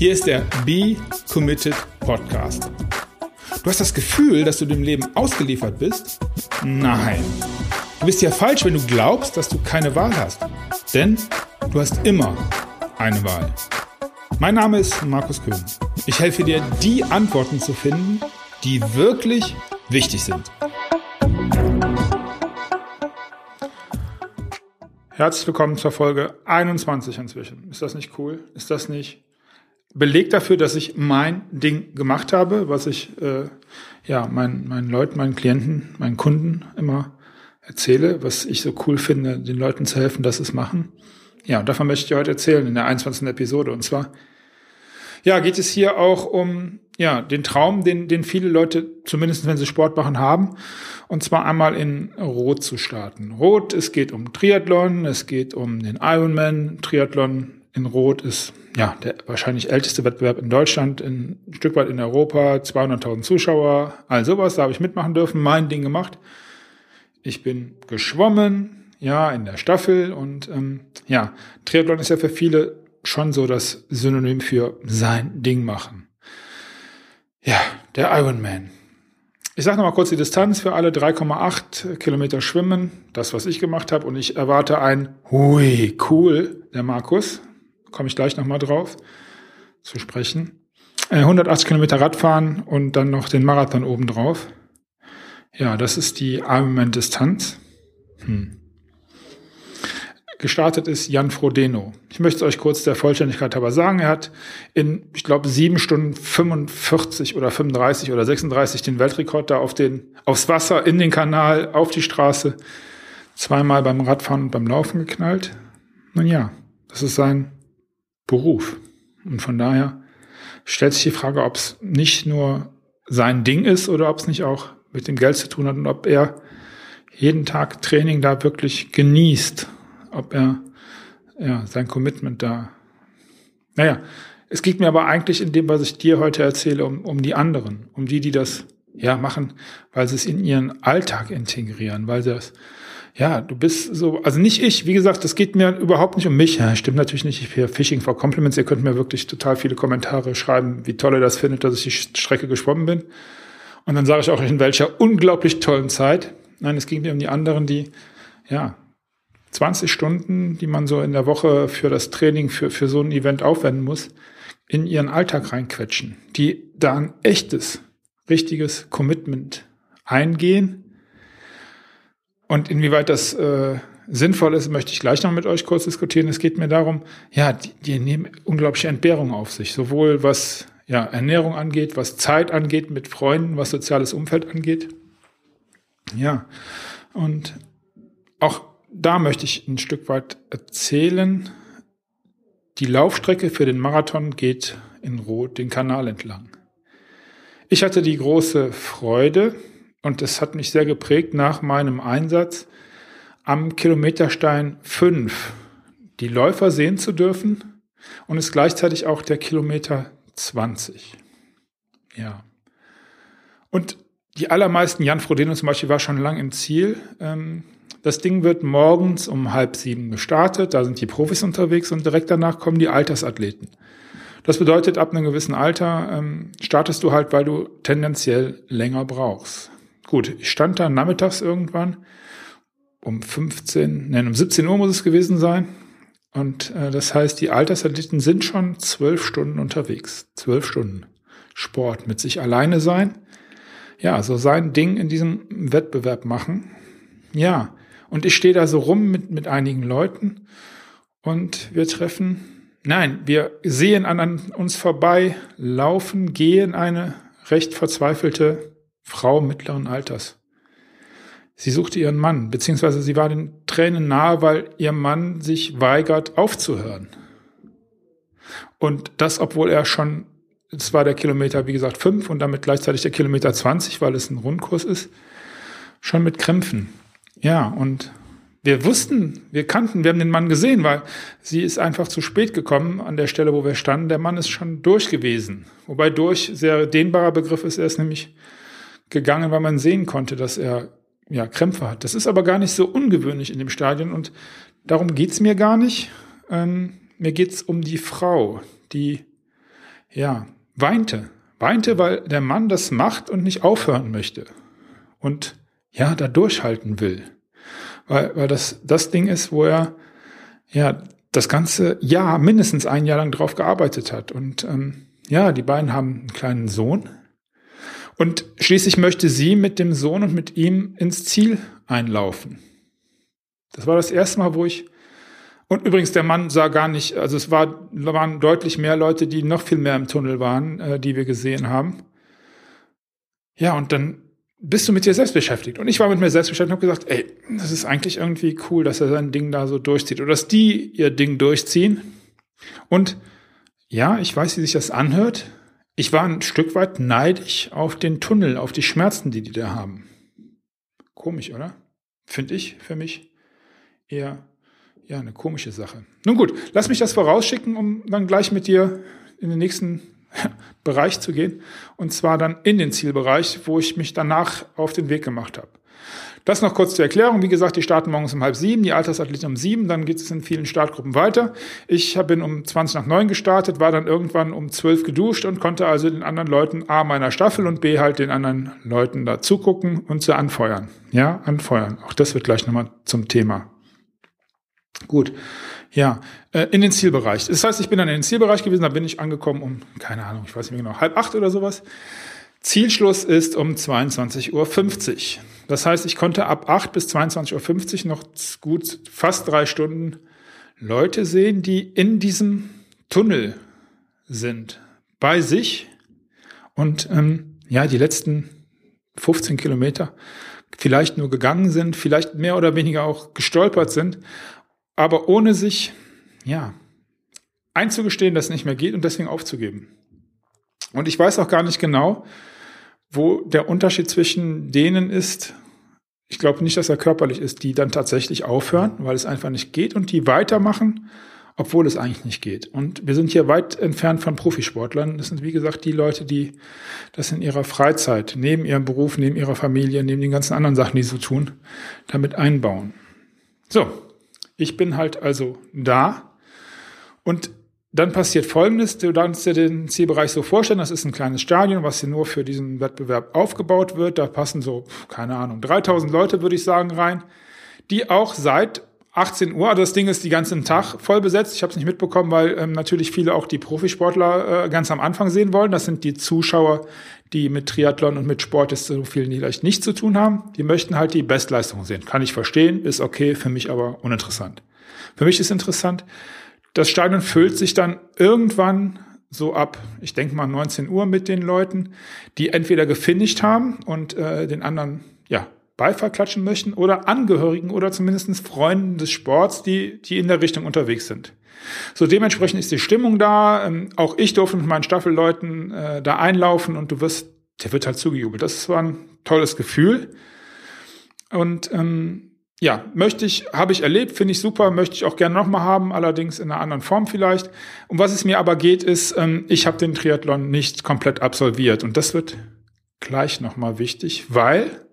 Hier ist der Be Committed Podcast. Du hast das Gefühl, dass du dem Leben ausgeliefert bist? Nein. Du bist ja falsch, wenn du glaubst, dass du keine Wahl hast. Denn du hast immer eine Wahl. Mein Name ist Markus Köhn. Ich helfe dir, die Antworten zu finden, die wirklich wichtig sind. Herzlich willkommen zur Folge 21 inzwischen. Ist das nicht cool? Ist das nicht Beleg dafür, dass ich mein Ding gemacht habe, was ich äh, ja meinen, meinen Leuten, meinen Klienten, meinen Kunden immer erzähle, was ich so cool finde, den Leuten zu helfen, dass sie es machen. Ja, und davon möchte ich heute erzählen in der 21. Episode. Und zwar, ja, geht es hier auch um ja, den Traum, den, den viele Leute, zumindest wenn sie Sport machen, haben. Und zwar einmal in Rot zu starten. Rot, es geht um Triathlon, es geht um den Ironman. Triathlon in Rot ist ja der wahrscheinlich älteste Wettbewerb in Deutschland, in, ein Stück weit in Europa, 200.000 Zuschauer, all sowas, da habe ich mitmachen dürfen, mein Ding gemacht. Ich bin geschwommen, ja, in der Staffel und ähm, ja, Triathlon ist ja für viele schon so das Synonym für sein Ding machen. Ja, der Ironman. Ich sage nochmal kurz die Distanz für alle 3,8 Kilometer Schwimmen, das was ich gemacht habe und ich erwarte ein Hui, cool, der Markus, komme ich gleich nochmal drauf zu sprechen. 180 äh, Kilometer Radfahren und dann noch den Marathon obendrauf. Ja, das ist die Ironman-Distanz. Hm. Gestartet ist Jan Frodeno. Ich möchte es euch kurz der Vollständigkeit aber sagen. Er hat in, ich glaube, sieben Stunden 45 oder 35 oder 36 den Weltrekord da auf den, aufs Wasser, in den Kanal, auf die Straße, zweimal beim Radfahren und beim Laufen geknallt. Nun ja, das ist sein Beruf. Und von daher stellt sich die Frage, ob es nicht nur sein Ding ist oder ob es nicht auch mit dem Geld zu tun hat und ob er jeden Tag Training da wirklich genießt, ob er ja, sein Commitment da. Naja, es geht mir aber eigentlich in dem, was ich dir heute erzähle, um, um die anderen, um die, die das ja machen, weil sie es in ihren Alltag integrieren, weil sie das ja, du bist so, also nicht ich, wie gesagt, das geht mir überhaupt nicht um mich. Ja, stimmt natürlich nicht, ich bin Fishing for Compliments. Ihr könnt mir wirklich total viele Kommentare schreiben, wie toll ihr das findet, dass ich die Strecke geschwommen bin. Und dann sage ich auch, in welcher unglaublich tollen Zeit. Nein, es ging mir um die anderen, die, ja, 20 Stunden, die man so in der Woche für das Training, für, für so ein Event aufwenden muss, in ihren Alltag reinquetschen, die da ein echtes, richtiges Commitment eingehen und inwieweit das äh, sinnvoll ist, möchte ich gleich noch mit euch kurz diskutieren. Es geht mir darum, ja, die, die nehmen unglaubliche Entbehrungen auf sich, sowohl was ja, Ernährung angeht, was Zeit angeht mit Freunden, was soziales Umfeld angeht. Ja, und auch da möchte ich ein Stück weit erzählen. Die Laufstrecke für den Marathon geht in Rot den Kanal entlang. Ich hatte die große Freude, und das hat mich sehr geprägt nach meinem Einsatz am Kilometerstein 5 die Läufer sehen zu dürfen und ist gleichzeitig auch der Kilometer 20. Ja. Und die allermeisten, Jan Frodeno zum Beispiel, war schon lang im Ziel. Ähm, das Ding wird morgens um halb sieben gestartet, da sind die Profis unterwegs und direkt danach kommen die Altersathleten. Das bedeutet, ab einem gewissen Alter ähm, startest du halt, weil du tendenziell länger brauchst. Gut, ich stand da nachmittags irgendwann um 15, nein, um 17 Uhr muss es gewesen sein. Und äh, das heißt, die Altersathleten sind schon zwölf Stunden unterwegs. Zwölf Stunden Sport mit sich alleine sein. Ja, so sein Ding in diesem Wettbewerb machen. Ja, und ich stehe da so rum mit, mit einigen Leuten und wir treffen, nein, wir sehen an uns vorbei, laufen, gehen eine recht verzweifelte Frau mittleren Alters. Sie suchte ihren Mann, beziehungsweise sie war den Tränen nahe, weil ihr Mann sich weigert aufzuhören. Und das, obwohl er schon, es war der Kilometer, wie gesagt, fünf und damit gleichzeitig der Kilometer 20, weil es ein Rundkurs ist, schon mit Krämpfen. Ja, und wir wussten, wir kannten, wir haben den Mann gesehen, weil sie ist einfach zu spät gekommen an der Stelle, wo wir standen. Der Mann ist schon durch gewesen. Wobei durch sehr dehnbarer Begriff ist, er ist nämlich gegangen, weil man sehen konnte, dass er ja, Krämpfe hat. Das ist aber gar nicht so ungewöhnlich in dem Stadion und darum geht's mir gar nicht. Ähm, mir geht's um die Frau, die ja, weinte. Weinte, weil der Mann das macht und nicht aufhören möchte. Und ja, da durchhalten will. Weil, weil das das Ding ist, wo er ja das ganze Jahr, mindestens ein Jahr lang drauf gearbeitet hat. Und ähm, ja, die beiden haben einen kleinen Sohn. Und schließlich möchte sie mit dem Sohn und mit ihm ins Ziel einlaufen. Das war das erste Mal, wo ich und übrigens, der Mann sah gar nicht, also es war, waren deutlich mehr Leute, die noch viel mehr im Tunnel waren, äh, die wir gesehen haben. Ja, und dann bist du mit dir selbst beschäftigt. Und ich war mit mir selbst beschäftigt und habe gesagt, ey, das ist eigentlich irgendwie cool, dass er sein Ding da so durchzieht. Oder dass die ihr Ding durchziehen. Und ja, ich weiß, wie sich das anhört. Ich war ein Stück weit neidisch auf den Tunnel, auf die Schmerzen, die die da haben. Komisch, oder? Finde ich für mich eher ja, eine komische Sache. Nun gut, lass mich das vorausschicken, um dann gleich mit dir in den nächsten Bereich zu gehen. Und zwar dann in den Zielbereich, wo ich mich danach auf den Weg gemacht habe. Das noch kurz zur Erklärung. Wie gesagt, die starten morgens um halb sieben, die Altersathleten um sieben, dann geht es in vielen Startgruppen weiter. Ich bin um 20 nach neun gestartet, war dann irgendwann um zwölf geduscht und konnte also den anderen Leuten A meiner Staffel und B halt den anderen Leuten da zugucken und sie anfeuern. Ja, anfeuern. Auch das wird gleich nochmal zum Thema. Gut, ja, äh, in den Zielbereich. Das heißt, ich bin dann in den Zielbereich gewesen, da bin ich angekommen um, keine Ahnung, ich weiß nicht mehr genau, halb acht oder sowas. Zielschluss ist um 22.50 Uhr. Das heißt, ich konnte ab 8 bis 22.50 Uhr noch gut fast drei Stunden Leute sehen, die in diesem Tunnel sind, bei sich. Und ähm, ja, die letzten 15 Kilometer vielleicht nur gegangen sind, vielleicht mehr oder weniger auch gestolpert sind aber ohne sich, ja, einzugestehen, dass es nicht mehr geht und deswegen aufzugeben. Und ich weiß auch gar nicht genau, wo der Unterschied zwischen denen ist. Ich glaube nicht, dass er körperlich ist, die dann tatsächlich aufhören, weil es einfach nicht geht und die weitermachen, obwohl es eigentlich nicht geht. Und wir sind hier weit entfernt von Profisportlern. Das sind, wie gesagt, die Leute, die das in ihrer Freizeit, neben ihrem Beruf, neben ihrer Familie, neben den ganzen anderen Sachen, die sie so tun, damit einbauen. So, ich bin halt also da und dann passiert Folgendes, du darfst dir den Zielbereich so vorstellen, das ist ein kleines Stadion, was hier nur für diesen Wettbewerb aufgebaut wird. Da passen so, keine Ahnung, 3000 Leute, würde ich sagen, rein, die auch seit 18 Uhr, also das Ding ist die ganzen Tag voll besetzt. Ich habe es nicht mitbekommen, weil ähm, natürlich viele auch die Profisportler äh, ganz am Anfang sehen wollen. Das sind die Zuschauer, die mit Triathlon und mit Sport jetzt so viel vielleicht nicht zu tun haben. Die möchten halt die Bestleistung sehen. Kann ich verstehen, ist okay, für mich aber uninteressant. Für mich ist interessant, das Stadion füllt sich dann irgendwann so ab, ich denke mal 19 Uhr mit den Leuten, die entweder gefinisht haben und äh, den anderen ja Beifall klatschen möchten oder Angehörigen oder zumindest Freunden des Sports, die, die in der Richtung unterwegs sind. So dementsprechend ist die Stimmung da. Ähm, auch ich durfte mit meinen Staffelleuten äh, da einlaufen und du wirst, der wird halt zugejubelt. Das war ein tolles Gefühl. Und ähm, ja, möchte ich, habe ich erlebt, finde ich super, möchte ich auch gerne nochmal haben, allerdings in einer anderen Form vielleicht. Um was es mir aber geht, ist, ähm, ich habe den Triathlon nicht komplett absolviert. Und das wird gleich nochmal wichtig, weil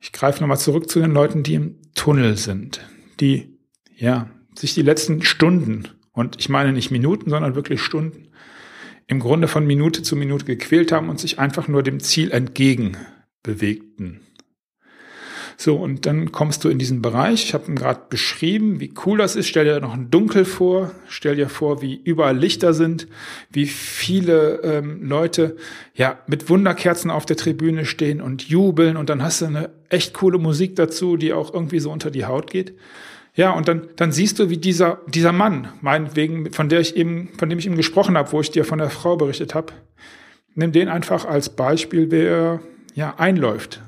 ich greife nochmal zurück zu den Leuten, die im Tunnel sind, die, ja, sich die letzten Stunden, und ich meine nicht Minuten, sondern wirklich Stunden, im Grunde von Minute zu Minute gequält haben und sich einfach nur dem Ziel entgegen bewegten. So, und dann kommst du in diesen Bereich. Ich habe ihn gerade beschrieben, wie cool das ist. Stell dir noch ein Dunkel vor. Stell dir vor, wie überall Lichter sind, wie viele ähm, Leute ja mit Wunderkerzen auf der Tribüne stehen und jubeln. Und dann hast du eine echt coole Musik dazu, die auch irgendwie so unter die Haut geht. Ja, und dann, dann siehst du, wie dieser, dieser Mann, meinetwegen, von der ich eben, von dem ich eben gesprochen habe, wo ich dir von der Frau berichtet habe, nimm den einfach als Beispiel, wer ja einläuft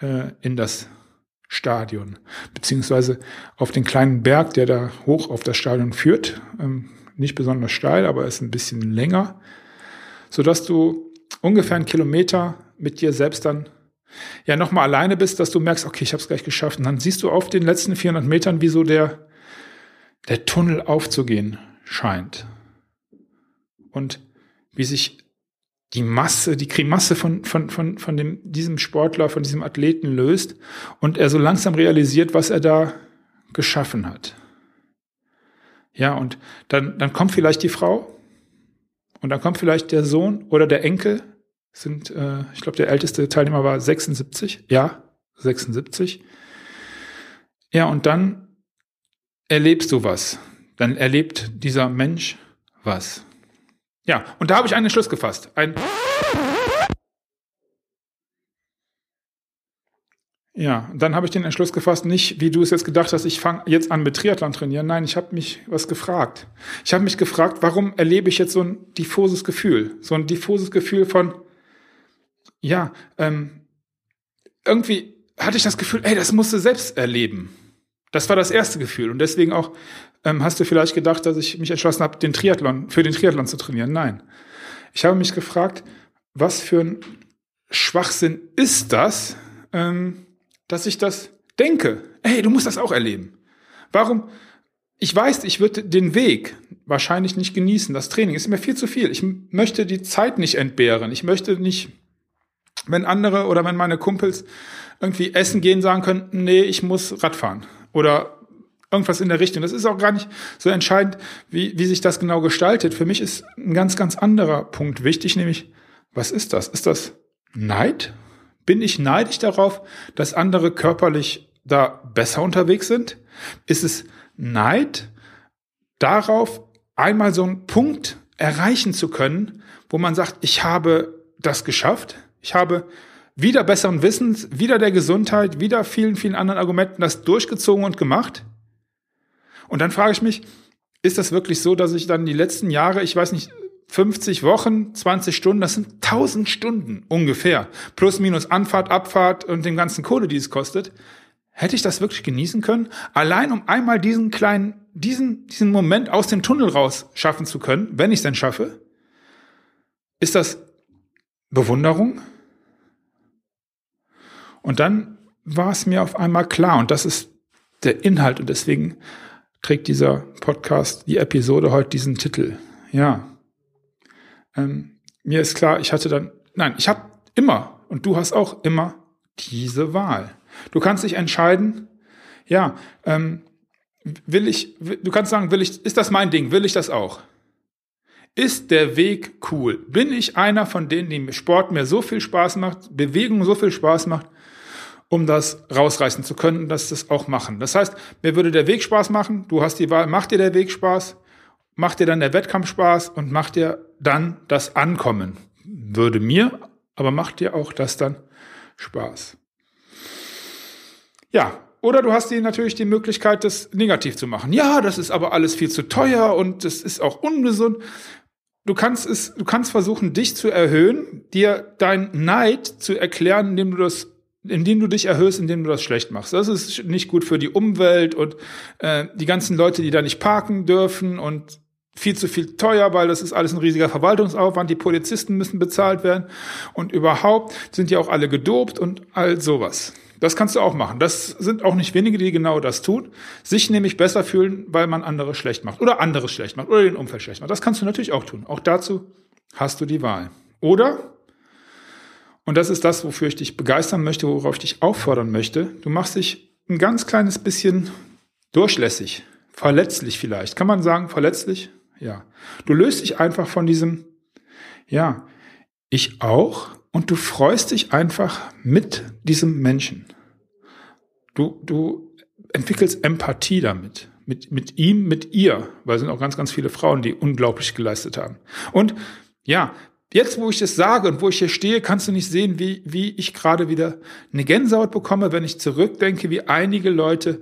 äh, in das Stadion, beziehungsweise auf den kleinen Berg, der da hoch auf das Stadion führt. Ähm, nicht besonders steil, aber ist ein bisschen länger, sodass du ungefähr einen Kilometer mit dir selbst dann ja nochmal alleine bist, dass du merkst, okay, ich habe es gleich geschafft. Und dann siehst du auf den letzten 400 Metern, wie so der, der Tunnel aufzugehen scheint. Und wie sich die Masse, die Grimasse von, von, von, von dem, diesem Sportler, von diesem Athleten löst und er so langsam realisiert, was er da geschaffen hat. Ja, und dann, dann kommt vielleicht die Frau Und dann kommt vielleicht der Sohn oder der Enkel, sind, äh, ich glaube, der älteste Teilnehmer war 76, ja, 76. Ja, und dann erlebst du was. Dann erlebt dieser Mensch was. Ja, und da habe ich einen Schluss gefasst. Ein Ja, dann habe ich den Entschluss gefasst, nicht wie du es jetzt gedacht hast, ich fange jetzt an mit Triathlon trainieren. Nein, ich habe mich was gefragt. Ich habe mich gefragt, warum erlebe ich jetzt so ein diffuses Gefühl? So ein diffuses Gefühl von, ja, ähm, irgendwie hatte ich das Gefühl, ey, das musst du selbst erleben. Das war das erste Gefühl. Und deswegen auch ähm, hast du vielleicht gedacht, dass ich mich entschlossen habe, den Triathlon, für den Triathlon zu trainieren. Nein. Ich habe mich gefragt, was für ein Schwachsinn ist das, ähm, dass ich das denke. Hey, du musst das auch erleben. Warum? Ich weiß, ich würde den Weg wahrscheinlich nicht genießen. Das Training ist mir viel zu viel. Ich möchte die Zeit nicht entbehren. Ich möchte nicht, wenn andere oder wenn meine Kumpels irgendwie essen gehen, sagen könnten, nee, ich muss Radfahren. Oder irgendwas in der Richtung. Das ist auch gar nicht so entscheidend, wie, wie sich das genau gestaltet. Für mich ist ein ganz, ganz anderer Punkt wichtig, nämlich, was ist das? Ist das Neid? Bin ich neidisch darauf, dass andere körperlich da besser unterwegs sind? Ist es Neid darauf, einmal so einen Punkt erreichen zu können, wo man sagt, ich habe das geschafft, ich habe wieder besseren Wissens, wieder der Gesundheit, wieder vielen, vielen anderen Argumenten das durchgezogen und gemacht? Und dann frage ich mich, ist das wirklich so, dass ich dann die letzten Jahre, ich weiß nicht, 50 Wochen, 20 Stunden, das sind 1000 Stunden ungefähr. Plus, minus Anfahrt, Abfahrt und dem ganzen Kohle, die es kostet. Hätte ich das wirklich genießen können? Allein um einmal diesen kleinen, diesen, diesen Moment aus dem Tunnel raus schaffen zu können, wenn ich es denn schaffe? Ist das Bewunderung? Und dann war es mir auf einmal klar, und das ist der Inhalt, und deswegen trägt dieser Podcast, die Episode heute diesen Titel. Ja, ähm, mir ist klar, ich hatte dann, nein, ich habe immer, und du hast auch immer diese Wahl. Du kannst dich entscheiden, ja, ähm, will ich, du kannst sagen, will ich, ist das mein Ding, will ich das auch? Ist der Weg cool? Bin ich einer von denen, die Sport mir so viel Spaß macht, Bewegung so viel Spaß macht, um das rausreißen zu können, dass das auch machen? Das heißt, mir würde der Weg Spaß machen, du hast die Wahl, macht dir der Weg Spaß? macht dir dann der Wettkampf Spaß und macht dir dann das Ankommen. Würde mir, aber macht dir auch das dann Spaß. Ja, oder du hast dir natürlich die Möglichkeit, das negativ zu machen. Ja, das ist aber alles viel zu teuer und das ist auch ungesund. Du kannst es, du kannst versuchen, dich zu erhöhen, dir dein Neid zu erklären, indem du das indem du dich erhöhst, indem du das schlecht machst. Das ist nicht gut für die Umwelt und äh, die ganzen Leute, die da nicht parken dürfen und viel zu viel teuer, weil das ist alles ein riesiger Verwaltungsaufwand, die Polizisten müssen bezahlt werden und überhaupt sind ja auch alle gedopt und all sowas. Das kannst du auch machen. Das sind auch nicht wenige, die genau das tun. Sich nämlich besser fühlen, weil man andere schlecht macht oder anderes schlecht macht oder den Umfeld schlecht macht. Das kannst du natürlich auch tun. Auch dazu hast du die Wahl. Oder, und das ist das, wofür ich dich begeistern möchte, worauf ich dich auffordern möchte, du machst dich ein ganz kleines bisschen durchlässig, verletzlich vielleicht. Kann man sagen, verletzlich? Ja. Du löst dich einfach von diesem, ja, ich auch und du freust dich einfach mit diesem Menschen. Du, du entwickelst Empathie damit. Mit, mit ihm, mit ihr, weil es sind auch ganz, ganz viele Frauen, die unglaublich geleistet haben. Und ja, jetzt, wo ich das sage und wo ich hier stehe, kannst du nicht sehen, wie, wie ich gerade wieder eine Gänsehaut bekomme, wenn ich zurückdenke, wie einige Leute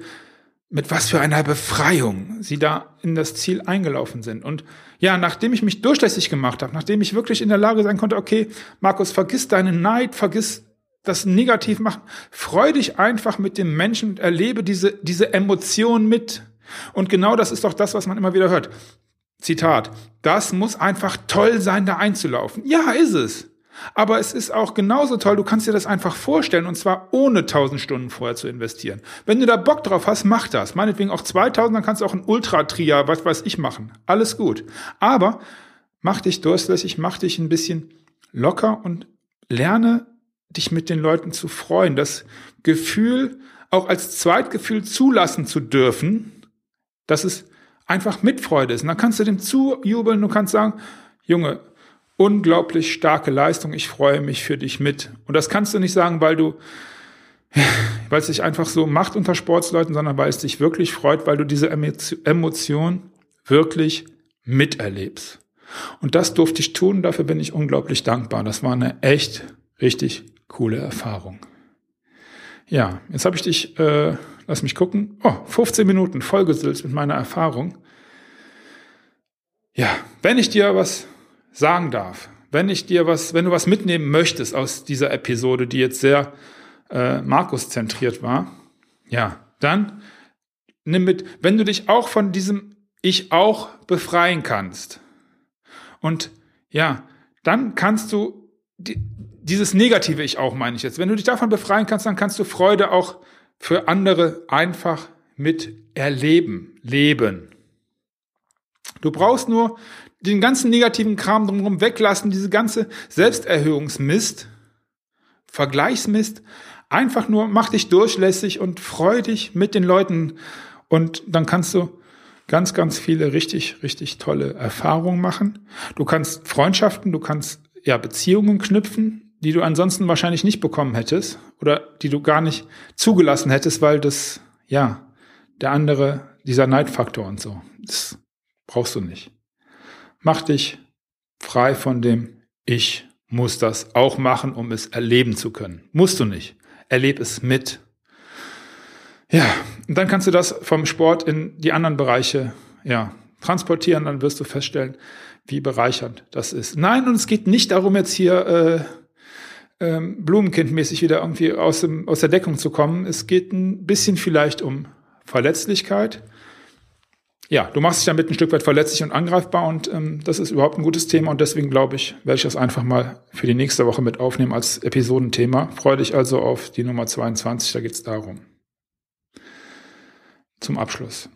mit was für einer Befreiung sie da in das Ziel eingelaufen sind. Und ja, nachdem ich mich durchlässig gemacht habe, nachdem ich wirklich in der Lage sein konnte, okay, Markus, vergiss deinen Neid, vergiss das Negativ machen, freu dich einfach mit dem Menschen und erlebe diese, diese Emotion mit. Und genau das ist doch das, was man immer wieder hört. Zitat, das muss einfach toll sein, da einzulaufen. Ja, ist es. Aber es ist auch genauso toll, du kannst dir das einfach vorstellen und zwar ohne 1000 Stunden vorher zu investieren. Wenn du da Bock drauf hast, mach das. Meinetwegen auch 2000, dann kannst du auch ein Ultra-Tria, was weiß ich, machen. Alles gut. Aber mach dich durstlässig, mach dich ein bisschen locker und lerne dich mit den Leuten zu freuen. Das Gefühl auch als Zweitgefühl zulassen zu dürfen, dass es einfach Mitfreude ist. Und dann kannst du dem zujubeln, du kannst sagen, Junge, unglaublich starke Leistung. Ich freue mich für dich mit. Und das kannst du nicht sagen, weil du, weil es dich einfach so macht unter Sportsleuten, sondern weil es dich wirklich freut, weil du diese Emotion wirklich miterlebst. Und das durfte ich tun, dafür bin ich unglaublich dankbar. Das war eine echt richtig coole Erfahrung. Ja, jetzt habe ich dich, äh, lass mich gucken, oh, 15 Minuten vollgesülzt mit meiner Erfahrung. Ja, wenn ich dir was sagen darf, wenn ich dir was, wenn du was mitnehmen möchtest aus dieser Episode, die jetzt sehr äh, Markus zentriert war, ja, dann nimm mit, wenn du dich auch von diesem Ich auch befreien kannst. Und ja, dann kannst du die, dieses negative Ich auch, meine ich jetzt. Wenn du dich davon befreien kannst, dann kannst du Freude auch für andere einfach mit erleben, leben. Du brauchst nur den ganzen negativen Kram drumherum weglassen, diese ganze Selbsterhöhungsmist, Vergleichsmist, einfach nur mach dich durchlässig und freu dich mit den Leuten. Und dann kannst du ganz, ganz viele richtig, richtig tolle Erfahrungen machen. Du kannst Freundschaften, du kannst ja Beziehungen knüpfen, die du ansonsten wahrscheinlich nicht bekommen hättest oder die du gar nicht zugelassen hättest, weil das, ja, der andere, dieser Neidfaktor und so, das brauchst du nicht. Mach dich frei von dem Ich muss das auch machen, um es erleben zu können. Musst du nicht. Erleb es mit. Ja, und dann kannst du das vom Sport in die anderen Bereiche, ja, transportieren, dann wirst du feststellen, wie bereichernd das ist. Nein, und es geht nicht darum, jetzt hier äh, äh, Blumenkindmäßig wieder irgendwie aus, dem, aus der Deckung zu kommen. Es geht ein bisschen vielleicht um Verletzlichkeit ja, du machst dich damit ein Stück weit verletzlich und angreifbar und ähm, das ist überhaupt ein gutes Thema und deswegen glaube ich, werde ich das einfach mal für die nächste Woche mit aufnehmen als Episodenthema. Freue dich also auf die Nummer 22, da geht es darum. Zum Abschluss.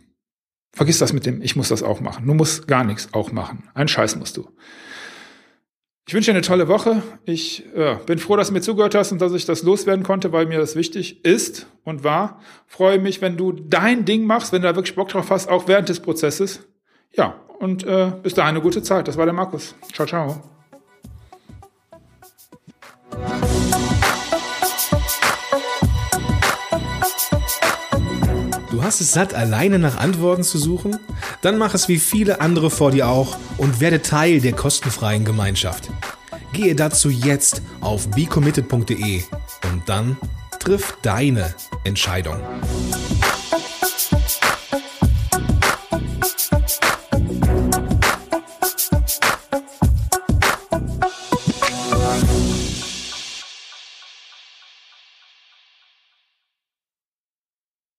Vergiss das mit dem, ich muss das auch machen. Du musst gar nichts auch machen. Ein Scheiß musst du. Ich wünsche dir eine tolle Woche. Ich ja, bin froh, dass du mir zugehört hast und dass ich das loswerden konnte, weil mir das wichtig ist und war. Freue mich, wenn du dein Ding machst, wenn du da wirklich Bock drauf hast, auch während des Prozesses. Ja, und äh, bis dahin eine gute Zeit. Das war der Markus. Ciao, ciao. Du hast es satt, alleine nach Antworten zu suchen? Dann mach es wie viele andere vor dir auch und werde Teil der kostenfreien Gemeinschaft. Gehe dazu jetzt auf becommitted.de und dann triff deine Entscheidung.